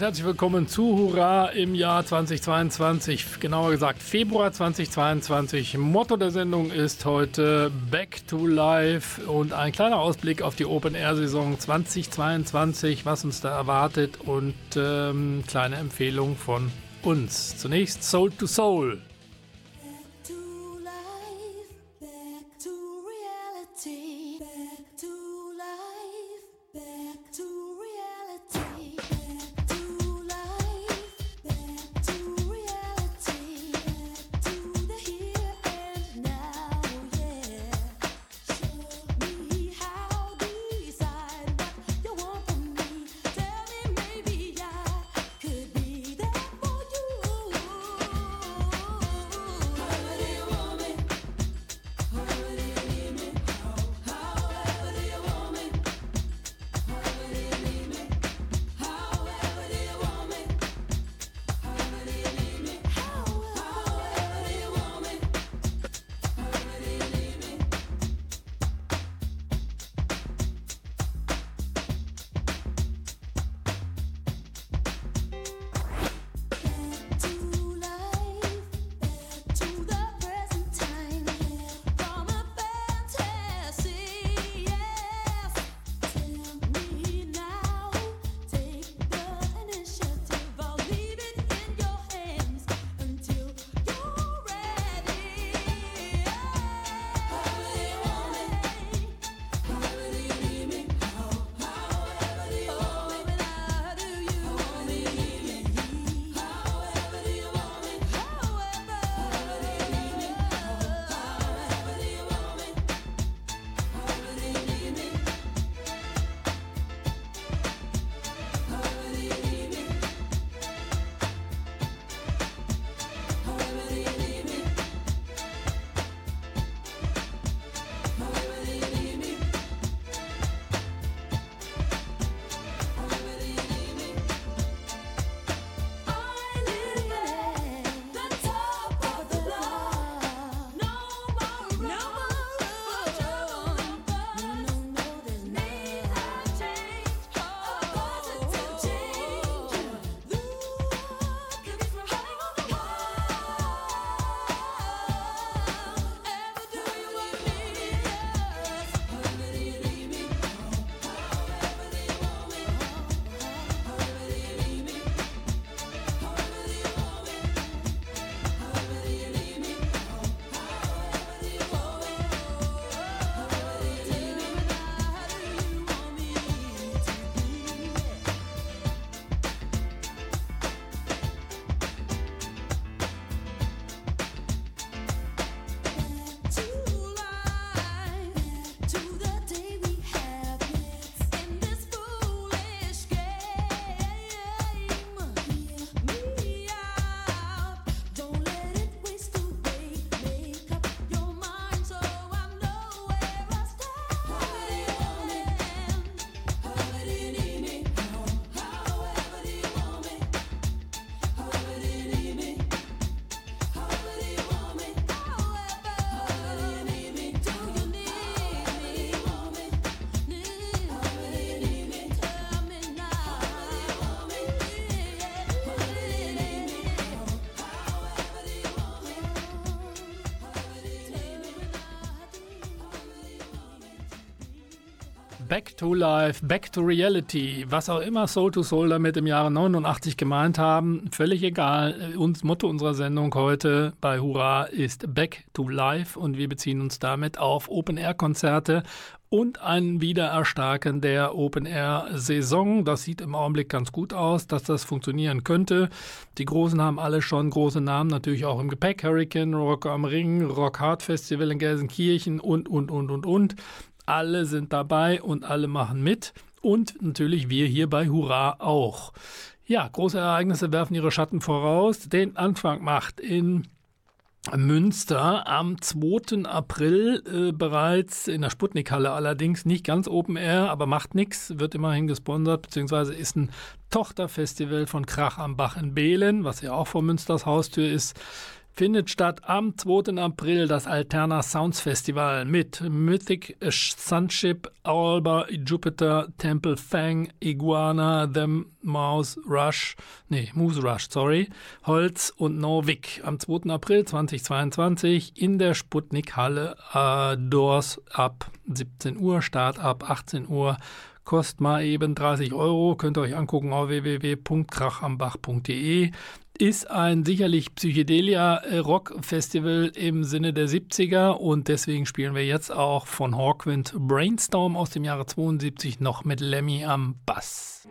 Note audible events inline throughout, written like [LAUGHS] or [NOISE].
Und herzlich willkommen zu Hurra im Jahr 2022, genauer gesagt Februar 2022. Motto der Sendung ist heute Back to Life und ein kleiner Ausblick auf die Open-Air-Saison 2022, was uns da erwartet und ähm, kleine Empfehlung von uns. Zunächst Soul to Soul. Back to Life, Back to Reality, was auch immer Soul to Soul damit im Jahre 89 gemeint haben, völlig egal. Uns Motto unserer Sendung heute bei Hurra ist Back to Life und wir beziehen uns damit auf Open-Air-Konzerte und ein Wiedererstarken der Open-Air-Saison. Das sieht im Augenblick ganz gut aus, dass das funktionieren könnte. Die Großen haben alle schon große Namen, natürlich auch im Gepäck. Hurricane, Rock am Ring, Rock Hard Festival in Gelsenkirchen und, und, und, und, und. Alle sind dabei und alle machen mit. Und natürlich wir hier bei Hurra auch. Ja, große Ereignisse werfen ihre Schatten voraus. Den Anfang macht in Münster am 2. April äh, bereits in der Sputnikhalle allerdings nicht ganz Open Air, aber macht nichts, wird immerhin gesponsert, beziehungsweise ist ein Tochterfestival von Krach am Bach in Behlen, was ja auch vor Münsters Haustür ist findet statt am 2. April das Alterna Sounds Festival mit Mythic Sunship, Alba, Jupiter, Temple Fang, Iguana, The Mouse Rush, nee, Moose Rush, sorry, Holz und Norvik am 2. April 2022 in der Sputnik Halle, äh, Doors ab 17 Uhr, Start ab 18 Uhr. Kostet mal eben 30 Euro, könnt ihr euch angucken auf www.krachambach.de ist ein sicherlich Psychedelia-Rock-Festival im Sinne der 70er und deswegen spielen wir jetzt auch von Hawkwind Brainstorm aus dem Jahre 72 noch mit Lemmy am Bass.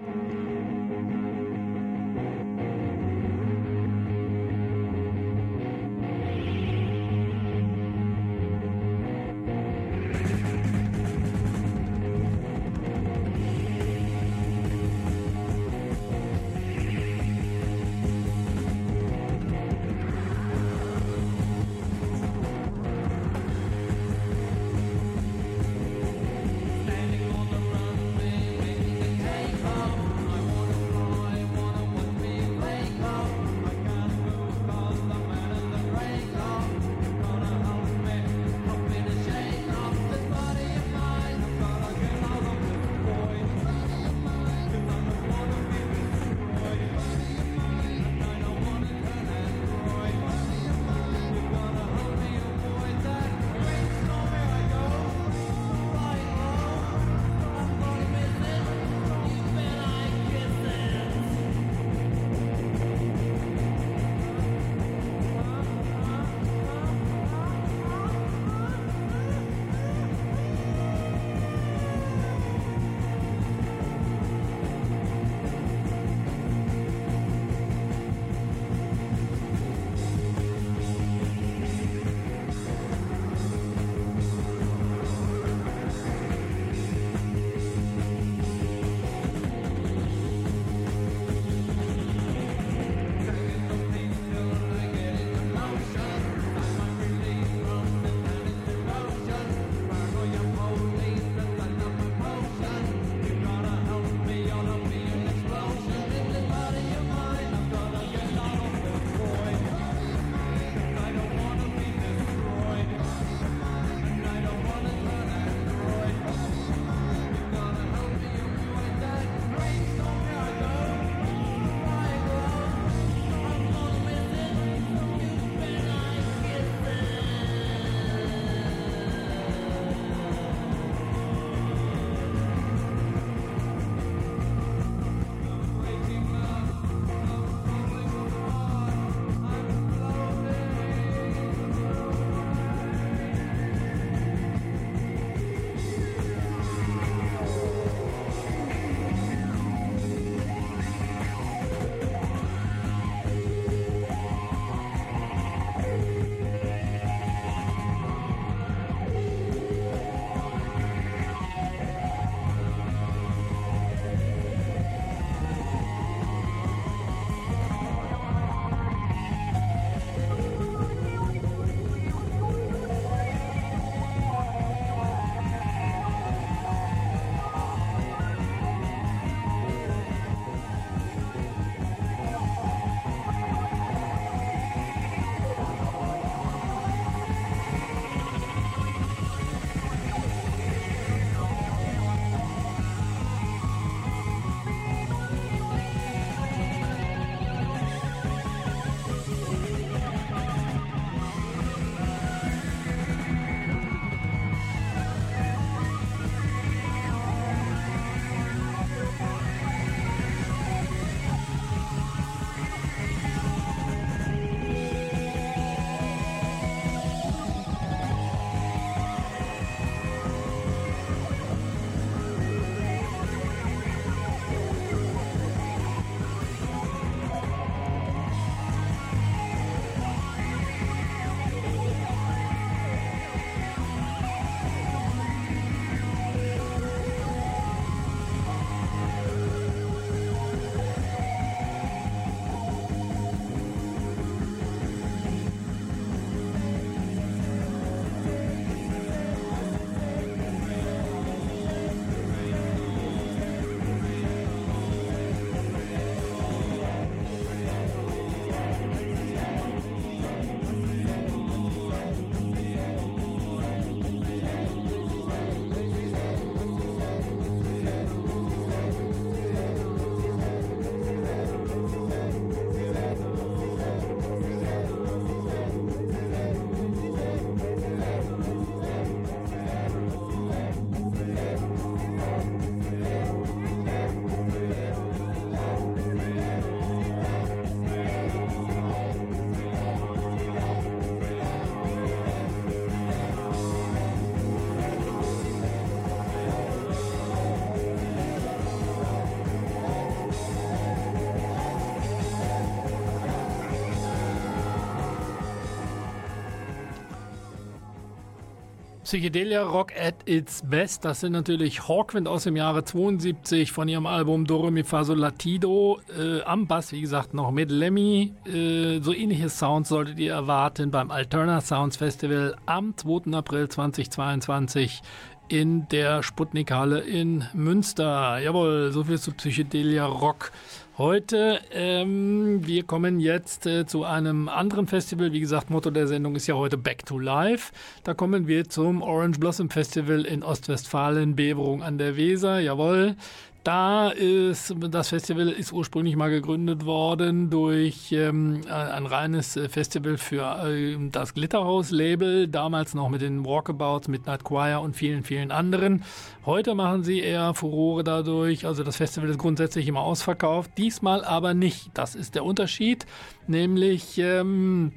Psychedelia Rock at its best. Das sind natürlich Hawkwind aus dem Jahre 72 von ihrem Album Doro Mi Fa Sol Latido. Äh, am Bass, wie gesagt, noch mit Lemmy. Äh, so ähnliche Sounds solltet ihr erwarten beim Alterna Sounds Festival am 2. April 2022 in der Sputnik-Halle in Münster. Jawohl, so viel zu Psychedelia Rock. Heute, ähm, wir kommen jetzt äh, zu einem anderen Festival. Wie gesagt, Motto der Sendung ist ja heute Back to Life. Da kommen wir zum Orange Blossom Festival in Ostwestfalen, Beverung an der Weser. Jawohl, da ist das Festival ist ursprünglich mal gegründet worden durch ähm, ein reines äh, Festival für äh, das Glitterhouse-Label, damals noch mit den Walkabouts, Midnight Choir und vielen, vielen anderen. Heute machen sie eher Furore dadurch. Also das Festival ist grundsätzlich immer ausverkauft, diesmal aber nicht. Das ist der Unterschied, nämlich ähm,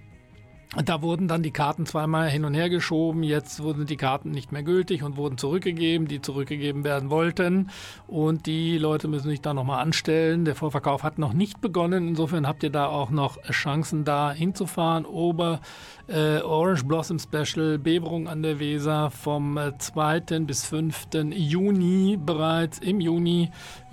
da wurden dann die Karten zweimal hin und her geschoben. Jetzt wurden die Karten nicht mehr gültig und wurden zurückgegeben, die zurückgegeben werden wollten. Und die Leute müssen sich da nochmal anstellen. Der Vorverkauf hat noch nicht begonnen. Insofern habt ihr da auch noch Chancen, da hinzufahren. Ober äh, Orange Blossom Special, Beberung an der Weser vom äh, 2. bis 5. Juni bereits. Im Juni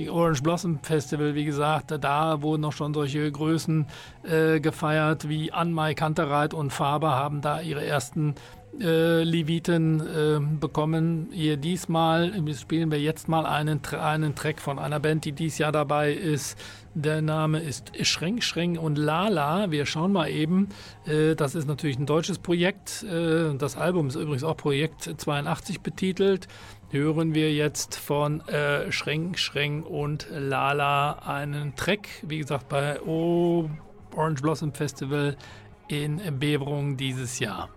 Orange Blossom Festival, wie gesagt, da wurden auch schon solche Größen äh, gefeiert wie Anmai Kantereit und Faber haben da ihre ersten äh, Leviten äh, bekommen. Hier diesmal spielen wir jetzt mal einen, einen Track von einer Band, die dieses Jahr dabei ist. Der Name ist Schreng Schreng und Lala. Wir schauen mal eben. Äh, das ist natürlich ein deutsches Projekt. Äh, das Album ist übrigens auch Projekt 82 betitelt. Hören wir jetzt von äh, Schreng Schreng und Lala einen Track. Wie gesagt, bei o Orange Blossom Festival in Beberung dieses Jahr.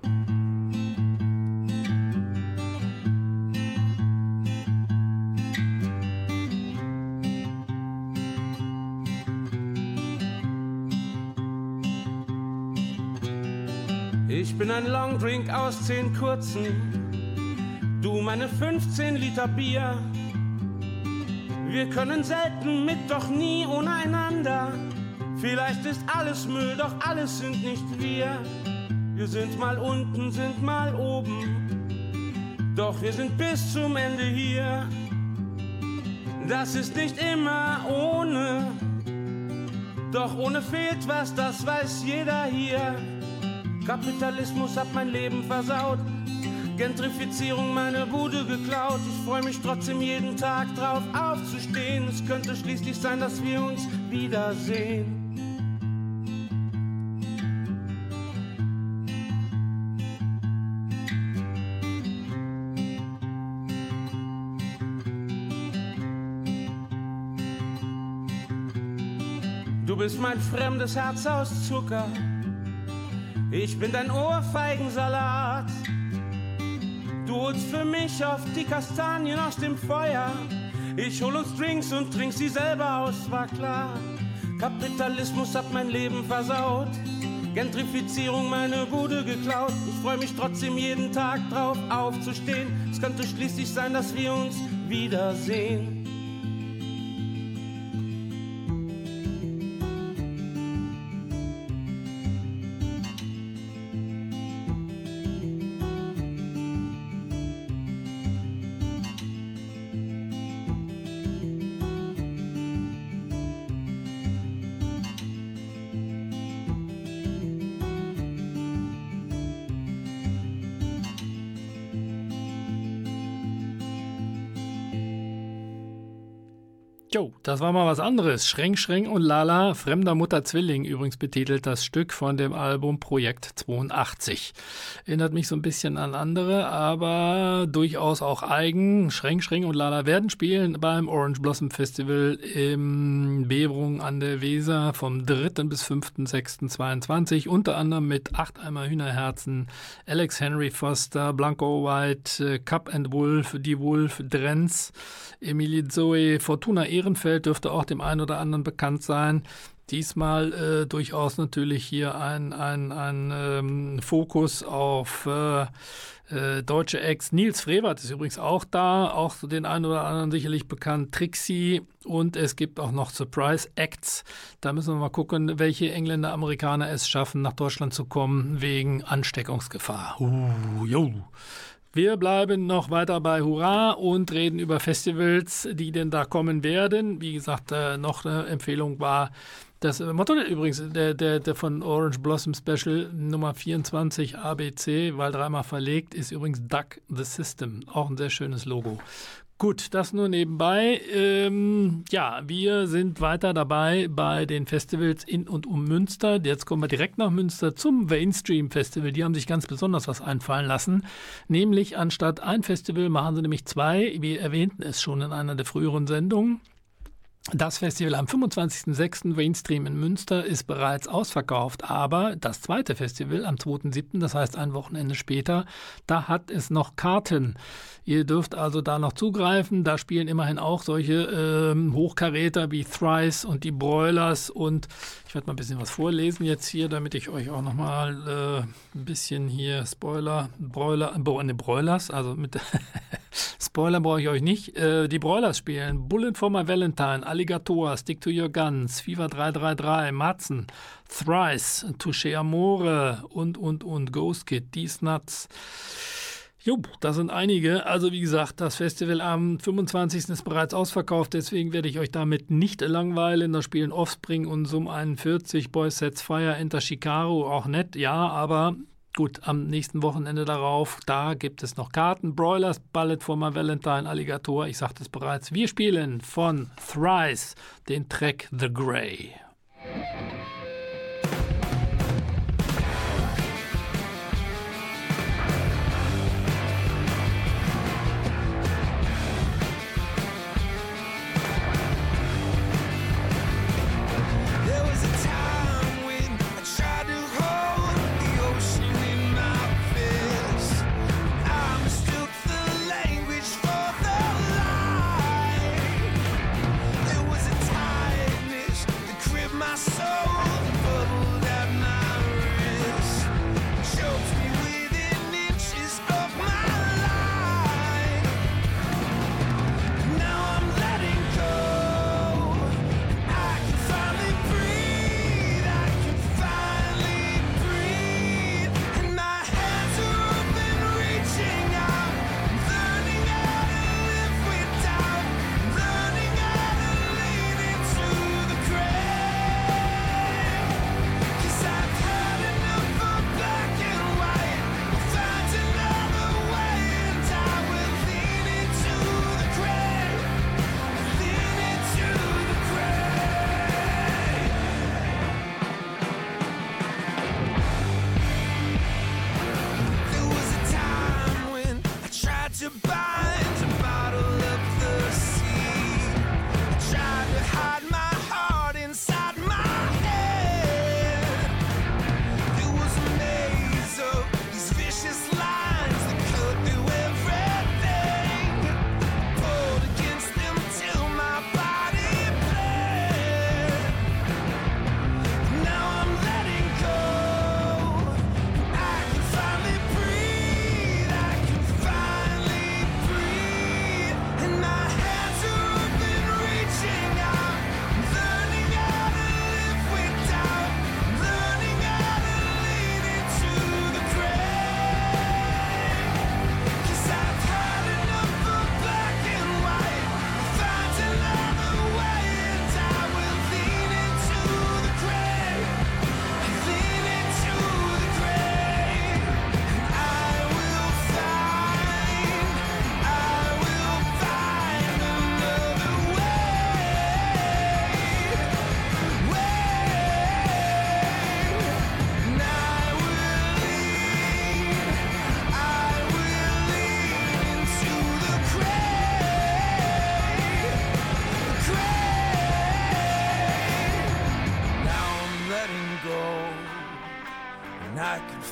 Ich bin ein Longdrink aus zehn kurzen, du meine 15 Liter Bier. Wir können selten mit, doch nie ohne einander. Vielleicht ist alles Müll, doch alles sind nicht wir. Wir sind mal unten, sind mal oben, doch wir sind bis zum Ende hier. Das ist nicht immer ohne, doch ohne fehlt was, das weiß jeder hier. Kapitalismus hat mein Leben versaut. Gentrifizierung meine Bude geklaut. Ich freue mich trotzdem jeden Tag drauf aufzustehen. Es könnte schließlich sein, dass wir uns wiedersehen. Du bist mein fremdes Herz aus Zucker. Ich bin dein Ohrfeigensalat. Du holst für mich auf die Kastanien aus dem Feuer. Ich hol uns Drinks und trink sie selber aus, war klar. Kapitalismus hat mein Leben versaut. Gentrifizierung meine Bude geklaut. Ich freu mich trotzdem jeden Tag drauf aufzustehen. Es könnte schließlich sein, dass wir uns wiedersehen. Jo, das war mal was anderes. Schreng, Schreng und Lala, Fremder Mutter Zwilling, übrigens betitelt das Stück von dem Album Projekt 82. Erinnert mich so ein bisschen an andere, aber durchaus auch eigen. Schreng, Schreng und Lala werden spielen beim Orange Blossom Festival im Bebrung an der Weser vom 3. bis 5.6.22. Unter anderem mit Acht Eimer Hühnerherzen, Alex Henry Foster, Blanco White, Cup and Wolf, Die Wolf, Drenz, Emilie Zoe, Fortuna Ehrenfeld dürfte auch dem einen oder anderen bekannt sein. Diesmal äh, durchaus natürlich hier ein, ein, ein ähm, Fokus auf äh, äh, deutsche Acts. Nils Frevert ist übrigens auch da, auch den einen oder anderen sicherlich bekannt. Trixie und es gibt auch noch Surprise Acts. Da müssen wir mal gucken, welche Engländer, Amerikaner es schaffen, nach Deutschland zu kommen wegen Ansteckungsgefahr. Uh, jo. Wir bleiben noch weiter bei Hurra und reden über Festivals, die denn da kommen werden. Wie gesagt, äh, noch eine Empfehlung war das Motto übrigens der, der, der von Orange Blossom Special Nummer 24 ABC, weil dreimal verlegt, ist übrigens Duck the System. Auch ein sehr schönes Logo. Gut, das nur nebenbei. Ähm, ja, wir sind weiter dabei bei den Festivals in und um Münster. Jetzt kommen wir direkt nach Münster zum Mainstream Festival. Die haben sich ganz besonders was einfallen lassen. Nämlich anstatt ein Festival machen sie nämlich zwei. Wir erwähnten es schon in einer der früheren Sendungen. Das Festival am 25.06. Mainstream in Münster ist bereits ausverkauft, aber das zweite Festival am 2.07., das heißt ein Wochenende später, da hat es noch Karten. Ihr dürft also da noch zugreifen. Da spielen immerhin auch solche ähm, Hochkaräter wie Thrice und die Broilers. Und ich werde mal ein bisschen was vorlesen jetzt hier, damit ich euch auch nochmal äh, ein bisschen hier Spoiler, Broiler, äh, ne, Broilers, also mit [LAUGHS] Spoiler brauche ich euch nicht. Äh, die Broilers spielen Bullet for my Valentine, Alligator, Stick to your Guns, FIFA 333, Matzen, Thrice, Touche Amore und, und, und, Ghost Kid, These Nuts. Jo, da sind einige. Also wie gesagt, das Festival am 25. ist bereits ausverkauft, deswegen werde ich euch damit nicht langweilen. Da spielen Offspring und Sum 41, Boys Sets Fire, Enter Shikaru, auch nett, ja, aber gut, am nächsten Wochenende darauf, da gibt es noch Karten. Broilers, Ballet for my Valentine, Alligator, ich sagte es bereits. Wir spielen von Thrice den Track The Grey.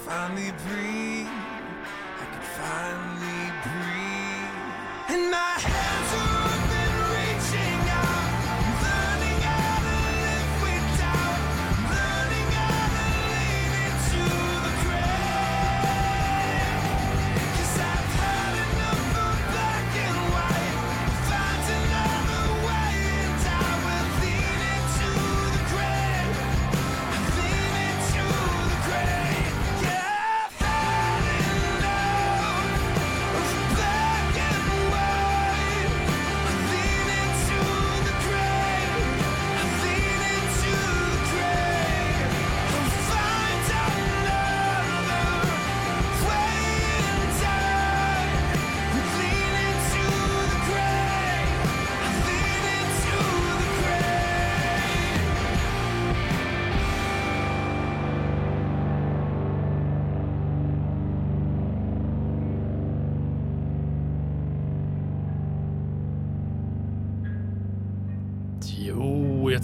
finally breathe.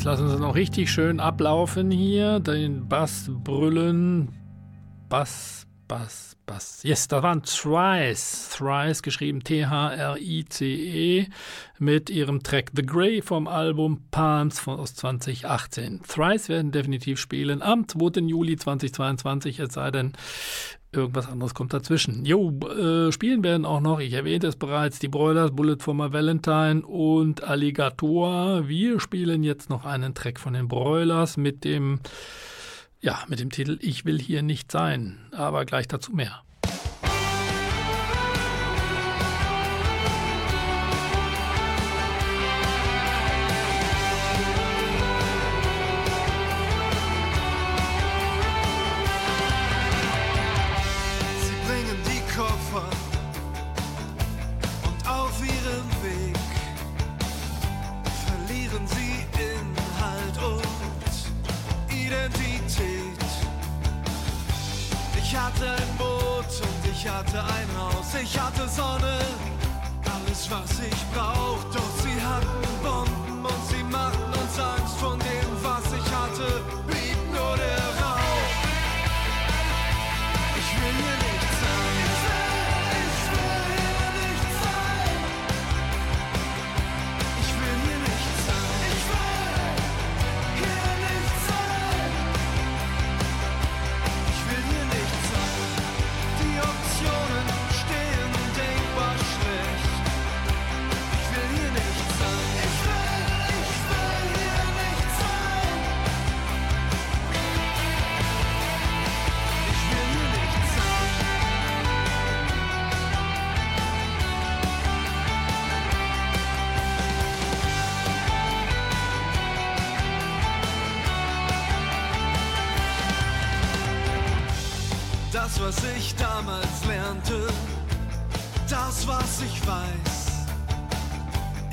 Lassen Sie noch richtig schön ablaufen hier. Den Bass brüllen. Bass, Bass, Bass. Yes, da waren Thrice. Thrice, geschrieben T-H-R-I-C-E, mit ihrem Track The Grey vom Album Palms von, aus 2018. Thrice werden definitiv spielen am 2. Juli 2022, es sei denn, irgendwas anderes kommt dazwischen. Jo, äh, spielen werden auch noch, ich erwähnte es bereits, die Broilers, Bullet for my Valentine und Alligator. Wir spielen jetzt noch einen Track von den Broilers mit dem, ja, mit dem Titel Ich will hier nicht sein, aber gleich dazu mehr.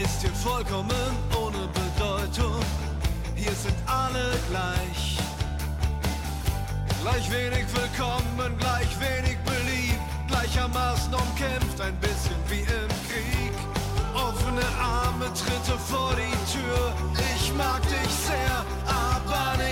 Ist hier vollkommen ohne Bedeutung. Hier sind alle gleich. Gleich wenig willkommen, gleich wenig beliebt, gleichermaßen umkämpft, ein bisschen wie im Krieg. Offene Arme, Tritte vor die Tür. Ich mag dich sehr, aber nicht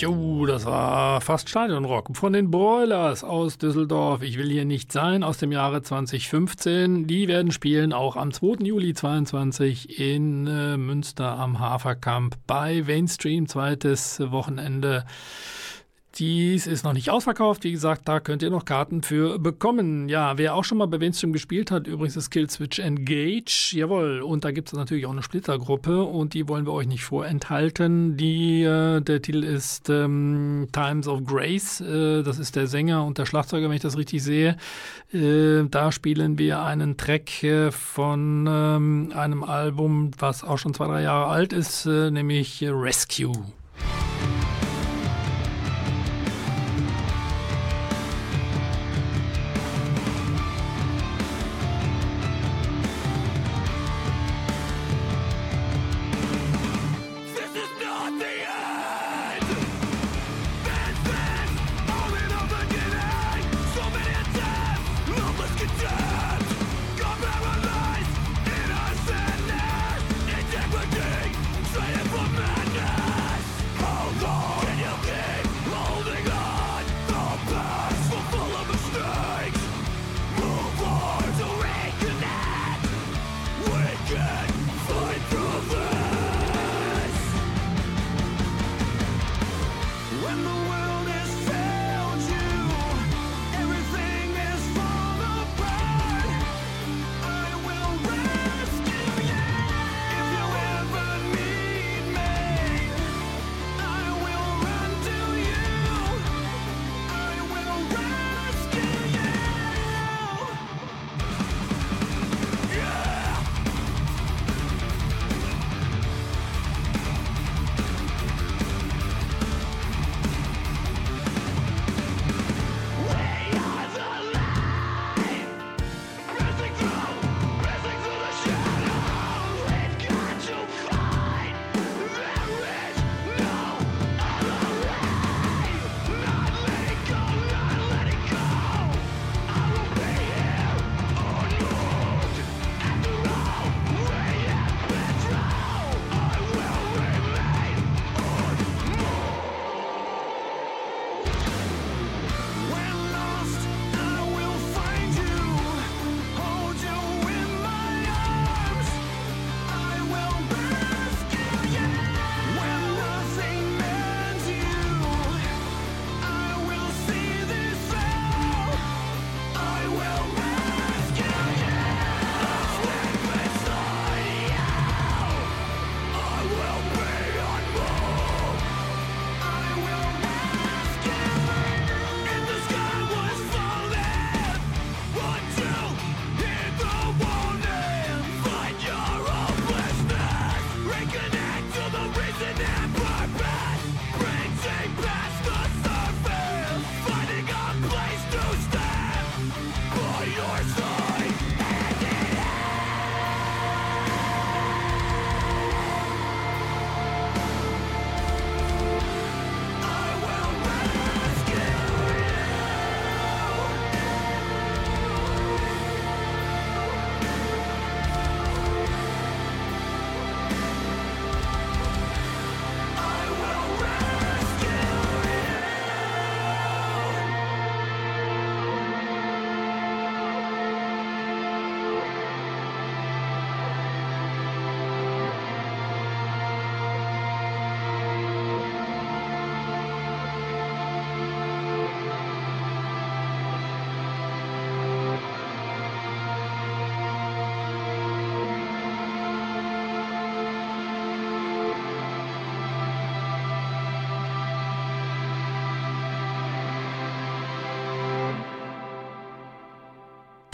Jo, das war fast Stadionrock von den Broilers aus Düsseldorf. Ich will hier nicht sein, aus dem Jahre 2015. Die werden spielen auch am 2. Juli 22 in äh, Münster am Haferkamp bei Mainstream, zweites Wochenende. Dies ist noch nicht ausverkauft. Wie gesagt, da könnt ihr noch Karten für bekommen. Ja, wer auch schon mal bei Mainstream gespielt hat, übrigens ist Killswitch Engage. Jawohl. Und da gibt es natürlich auch eine Splittergruppe und die wollen wir euch nicht vorenthalten. Die, äh, der Titel ist ähm, Times of Grace. Äh, das ist der Sänger und der Schlagzeuger, wenn ich das richtig sehe. Äh, da spielen wir einen Track äh, von ähm, einem Album, was auch schon zwei, drei Jahre alt ist, äh, nämlich Rescue.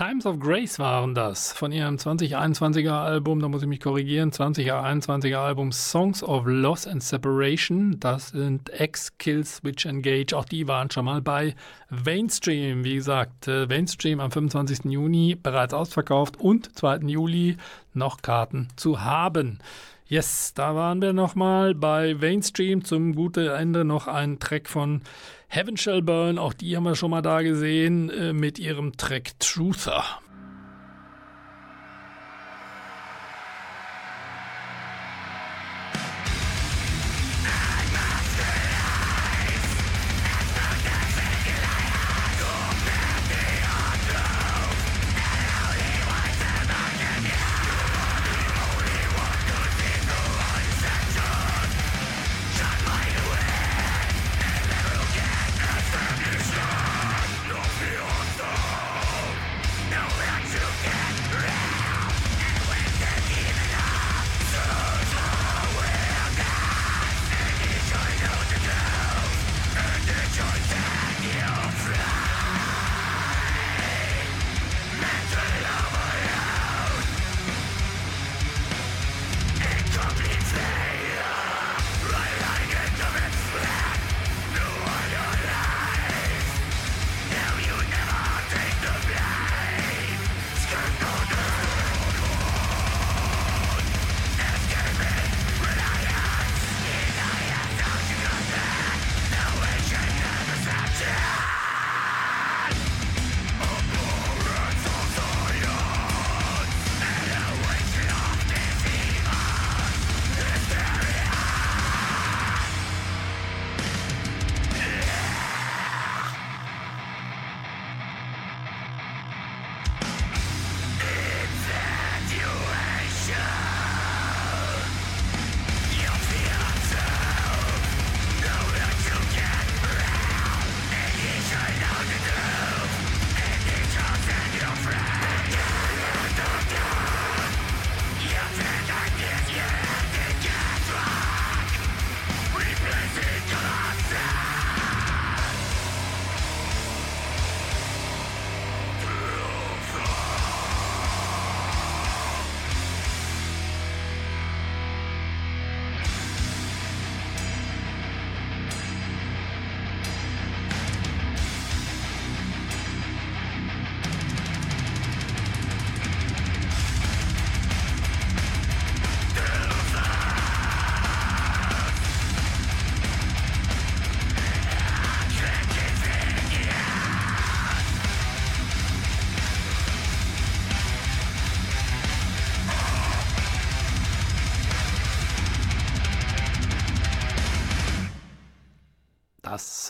Times of Grace waren das von ihrem 2021er Album, da muss ich mich korrigieren, 2021er Album Songs of Loss and Separation. Das sind X, Kill, Switch, Engage. Auch die waren schon mal bei Mainstream. Wie gesagt, Mainstream am 25. Juni bereits ausverkauft und 2. Juli noch Karten zu haben. Yes, da waren wir nochmal bei Mainstream. Zum guten Ende noch ein Track von Heaven Shall Burn. Auch die haben wir schon mal da gesehen äh, mit ihrem Track Truther. Das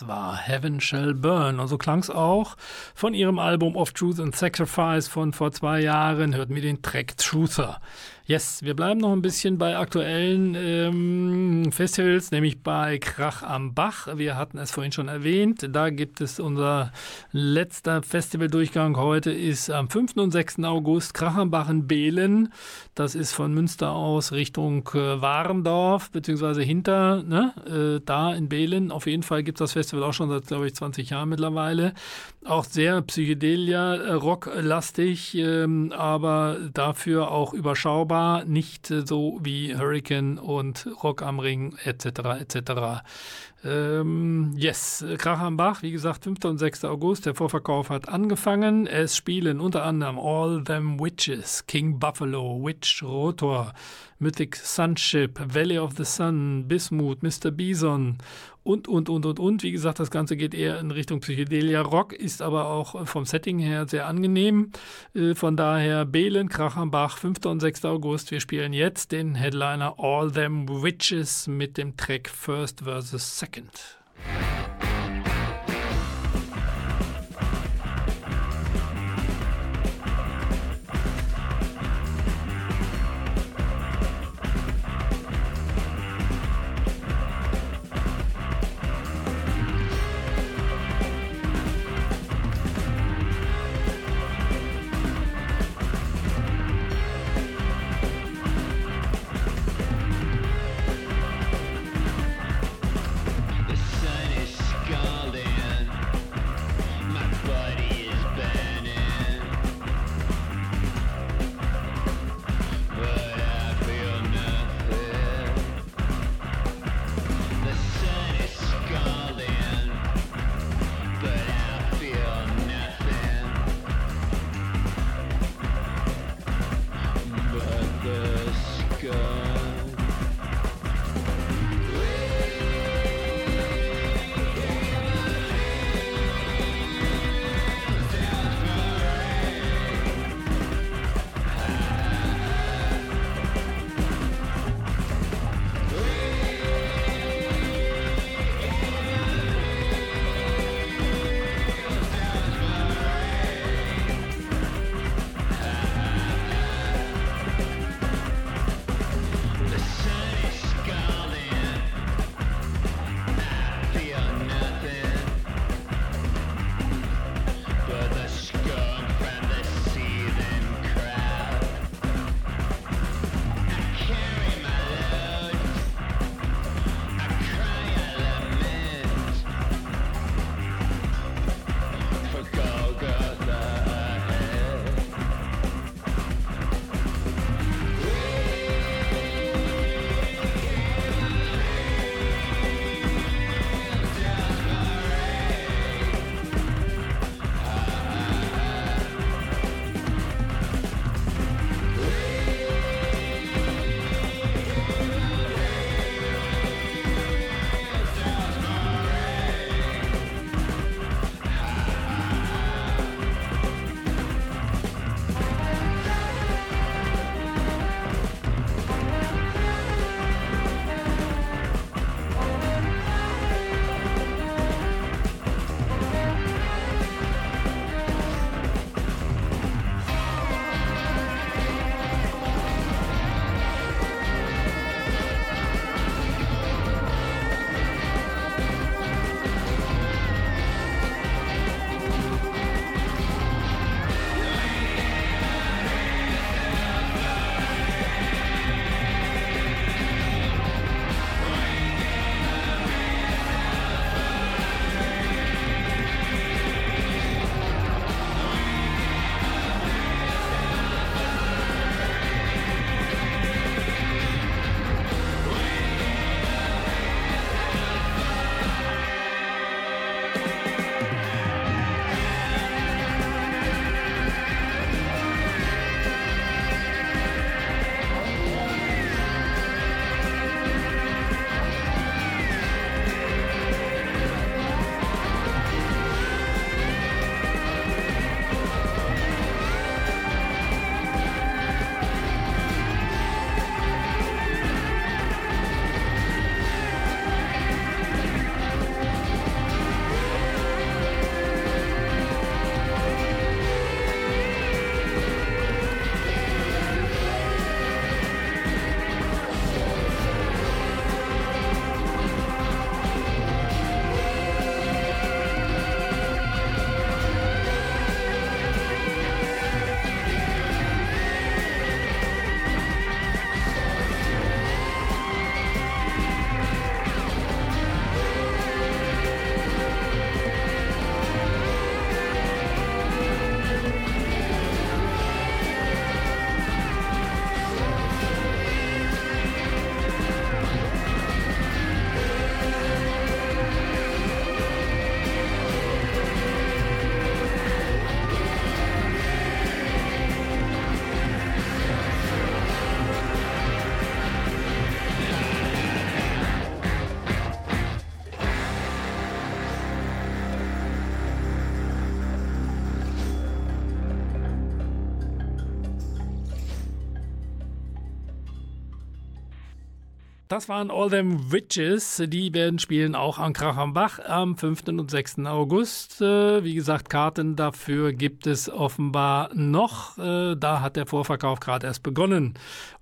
war Heaven Shall Burn. Und so klang es auch von ihrem Album Of Truth and Sacrifice von vor zwei Jahren. Hört mir den Track Truther. Yes, wir bleiben noch ein bisschen bei aktuellen ähm, Festivals, nämlich bei Krach am Bach. Wir hatten es vorhin schon erwähnt. Da gibt es unser letzter Festivaldurchgang heute ist am 5. und 6. August Krach am Bach in Behlen. Das ist von Münster aus Richtung äh, Warendorf, beziehungsweise hinter, ne, äh, da in Behlen. Auf jeden Fall gibt es das Festival auch schon seit, glaube ich, 20 Jahren mittlerweile. Auch sehr Psychedelia, rocklastig, ähm, aber dafür auch überschaubar nicht äh, so wie Hurricane und Rock am Ring etc. etc. Ähm, yes, Krach am Bach, wie gesagt, 5. und 6. August, der Vorverkauf hat angefangen. Es spielen unter anderem All Them Witches, King Buffalo, Witch Rotor, Mythic Sunship, Valley of the Sun, Bismuth, Mr. Bison und, und, und, und, und. Wie gesagt, das Ganze geht eher in Richtung Psychedelia. Rock ist aber auch vom Setting her sehr angenehm. Äh, von daher Behlen, Krachambach, 5. und 6. August. Wir spielen jetzt den Headliner All Them Witches mit dem Track First vs. Second. Das waren All Them Witches. Die werden spielen auch an Krach am Bach am 5. und 6. August. Äh, wie gesagt, Karten dafür gibt es offenbar noch. Äh, da hat der Vorverkauf gerade erst begonnen.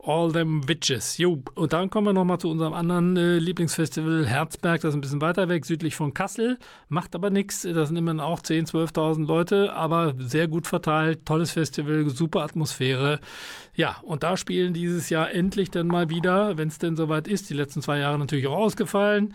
All Them Witches. Jo, und dann kommen wir nochmal zu unserem anderen äh, Lieblingsfestival Herzberg. Das ist ein bisschen weiter weg, südlich von Kassel. Macht aber nichts. Das sind immerhin auch 10.000, 12.000 Leute, aber sehr gut verteilt. Tolles Festival, super Atmosphäre. Ja, und da spielen dieses Jahr endlich dann mal wieder, wenn es denn soweit ist, die letzten zwei Jahre natürlich auch ausgefallen.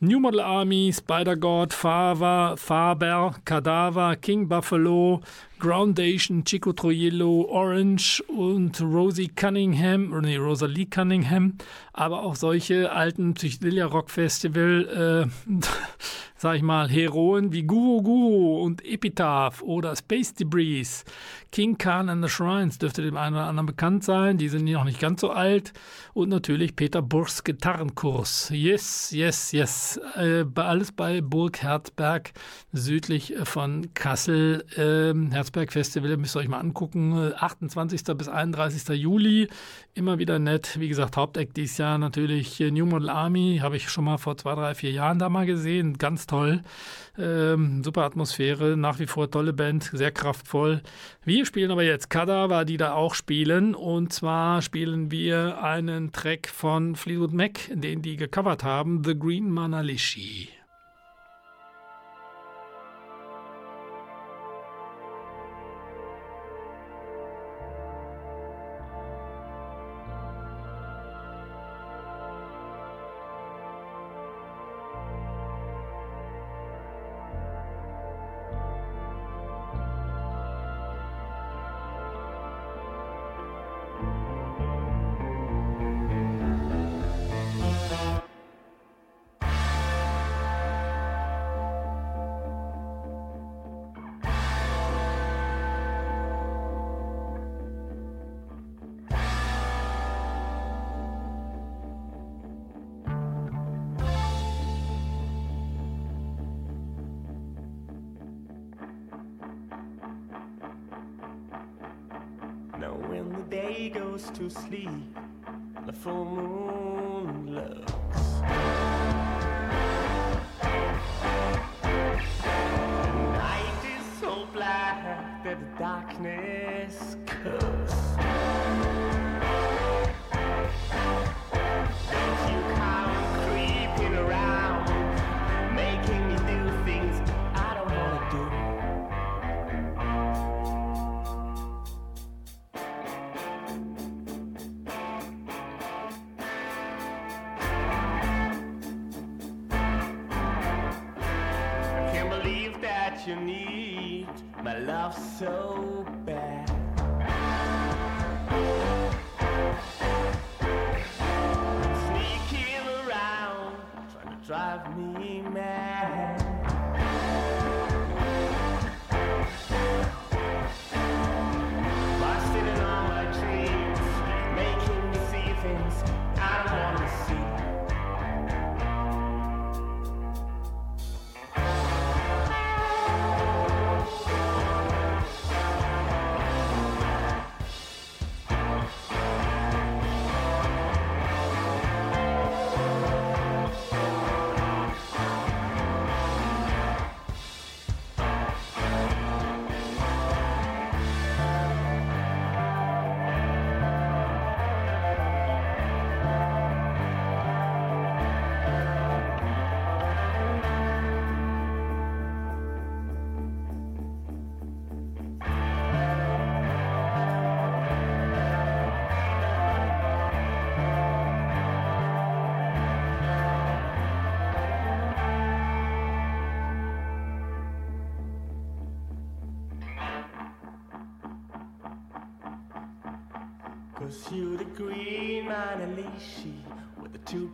New Model Army, Spider-God, Faber, Faber, Cadaver, King Buffalo, Groundation, Chico Troyello, Orange und Rosie Cunningham, nee, Rosalie Cunningham, aber auch solche alten Psychedelia Rock Festival, äh, [LAUGHS] sag ich mal, Heroen wie Guru Guru und Epitaph oder Space Debris. King Khan and the Shrines dürfte dem einen oder anderen bekannt sein. Die sind noch nicht ganz so alt. Und natürlich Peter Burgs Gitarrenkurs. Yes, yes, yes. Äh, alles bei Burg Herzberg, südlich von Kassel. Ähm, Herzberg Festival müsst ihr euch mal angucken. 28. bis 31. Juli. Immer wieder nett. Wie gesagt, Haupteck dieses Jahr natürlich New Model Army. Habe ich schon mal vor zwei, drei, vier Jahren da mal gesehen. Ganz toll. Ähm, super Atmosphäre. Nach wie vor tolle Band. Sehr kraftvoll. Wir spielen aber jetzt Kadaver, die da auch spielen. Und zwar spielen wir einen Track von Fleetwood Mac, den die gecovert haben. The Green Manalishi. To sleep. The full moon looks. The night is so black that the darkness so bad. Sneaking around, trying to drive me mad.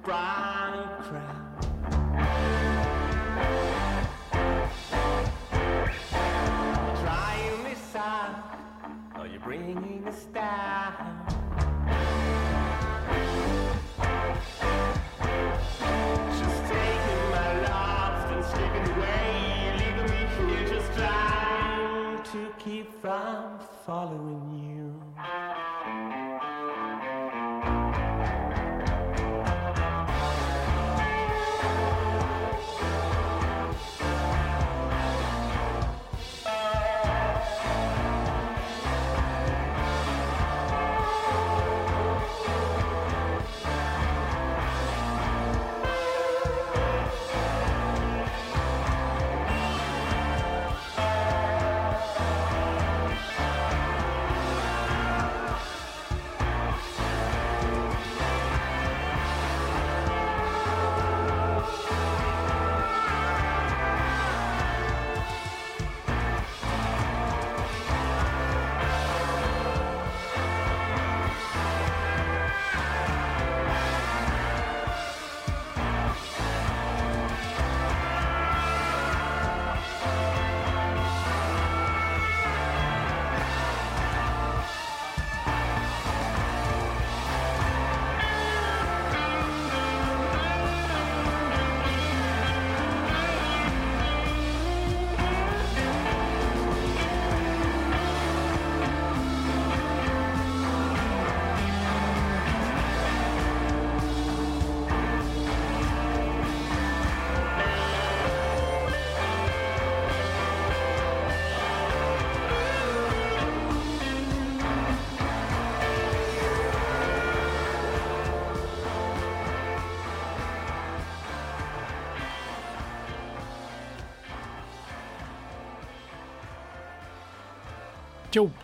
cry.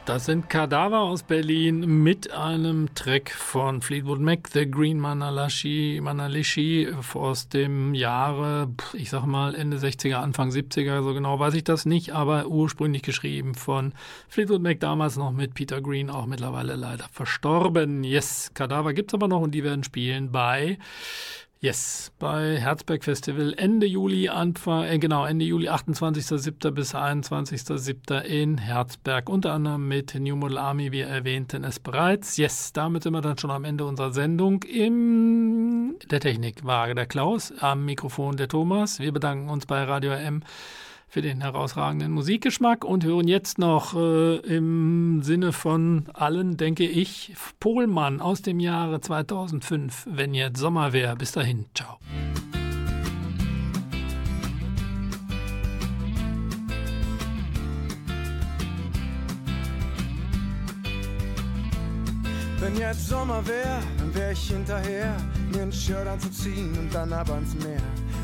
Das sind Kadaver aus Berlin mit einem Track von Fleetwood Mac, The Green Manalashi, Manalishi aus dem Jahre, ich sag mal Ende 60er, Anfang 70er, so genau weiß ich das nicht, aber ursprünglich geschrieben von Fleetwood Mac, damals noch mit Peter Green, auch mittlerweile leider verstorben. Yes, Kadaver gibt's aber noch und die werden spielen bei Yes, bei Herzberg Festival Ende Juli, Anfang, äh, genau, Ende Juli, 28.07. bis 21.07. in Herzberg. Unter anderem mit New Model Army, wir erwähnten es bereits. Yes, damit sind wir dann schon am Ende unserer Sendung. In der Technik war der Klaus, am Mikrofon der Thomas. Wir bedanken uns bei Radio M für den herausragenden Musikgeschmack und hören jetzt noch äh, im Sinne von allen, denke ich, Pohlmann aus dem Jahre 2005, wenn jetzt Sommer wäre. Bis dahin, ciao. Wenn jetzt Sommer wär, dann wär ich hinterher, mir ein Shirt anzuziehen und dann ab ans Meer.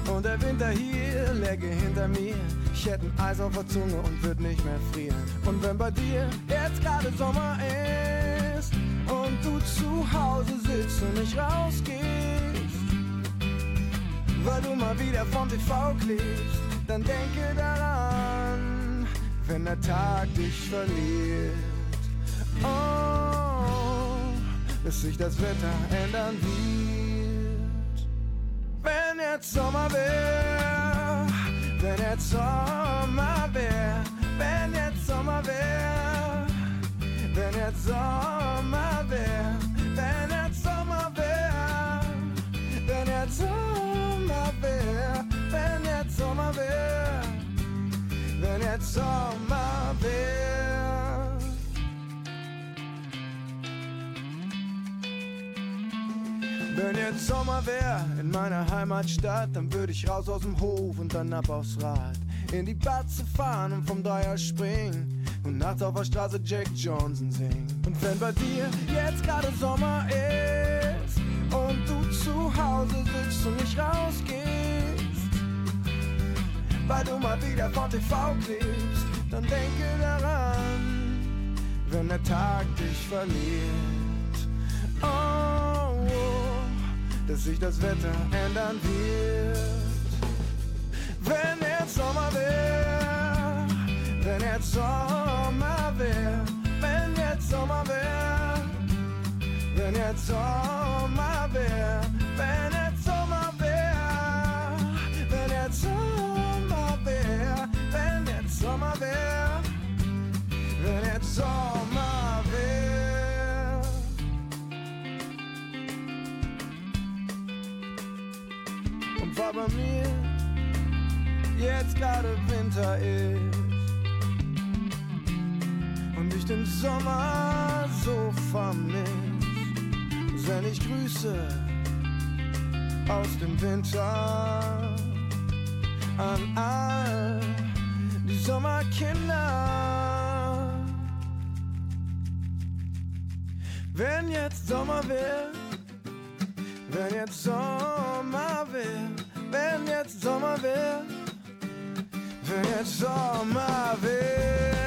Und der Winter hier läge hinter mir. Ich hätte ein Eis auf der Zunge und würd nicht mehr frieren. Und wenn bei dir jetzt gerade Sommer ist und du zu Hause sitzt und nicht rausgehst, weil du mal wieder vom TV klebst, dann denke daran, wenn der Tag dich verliert. Oh, bis sich das Wetter ändern wird. Men ett sommarväl, men ett sommarväl, men ett sommarväl, men ett sommarväl, men ett sommarväl, men ett sommarväl, men ett sommarväl, men ett sommarväl Sommer wär in meiner Heimatstadt, dann würde ich raus aus dem Hof und dann ab aufs Rad. In die Batze fahren und vom Dreier springen und nachts auf der Straße Jack Johnson singen. Und wenn bei dir jetzt gerade Sommer ist und du zu Hause sitzt und nicht rausgehst, weil du mal wieder von TV klebst, dann denke daran, wenn der Tag dich verliert. Oh, dass sich das Wetter ändern wird. Wenn jetzt Sommer wär, wenn jetzt Sommer wär, wenn jetzt Sommer wär, wenn jetzt Sommer wär, wenn jetzt Sommer wär, wenn jetzt Sommer wär, wenn jetzt Sommer wär, wenn jetzt Sommer Bei mir jetzt gerade Winter ist und ich den Sommer so vermiss, send ich Grüße aus dem Winter an all die Sommerkinder. Wenn jetzt Sommer wär, wenn jetzt Sommer wär, wenn jetzt Sommer wär, wenn jetzt Sommer wär,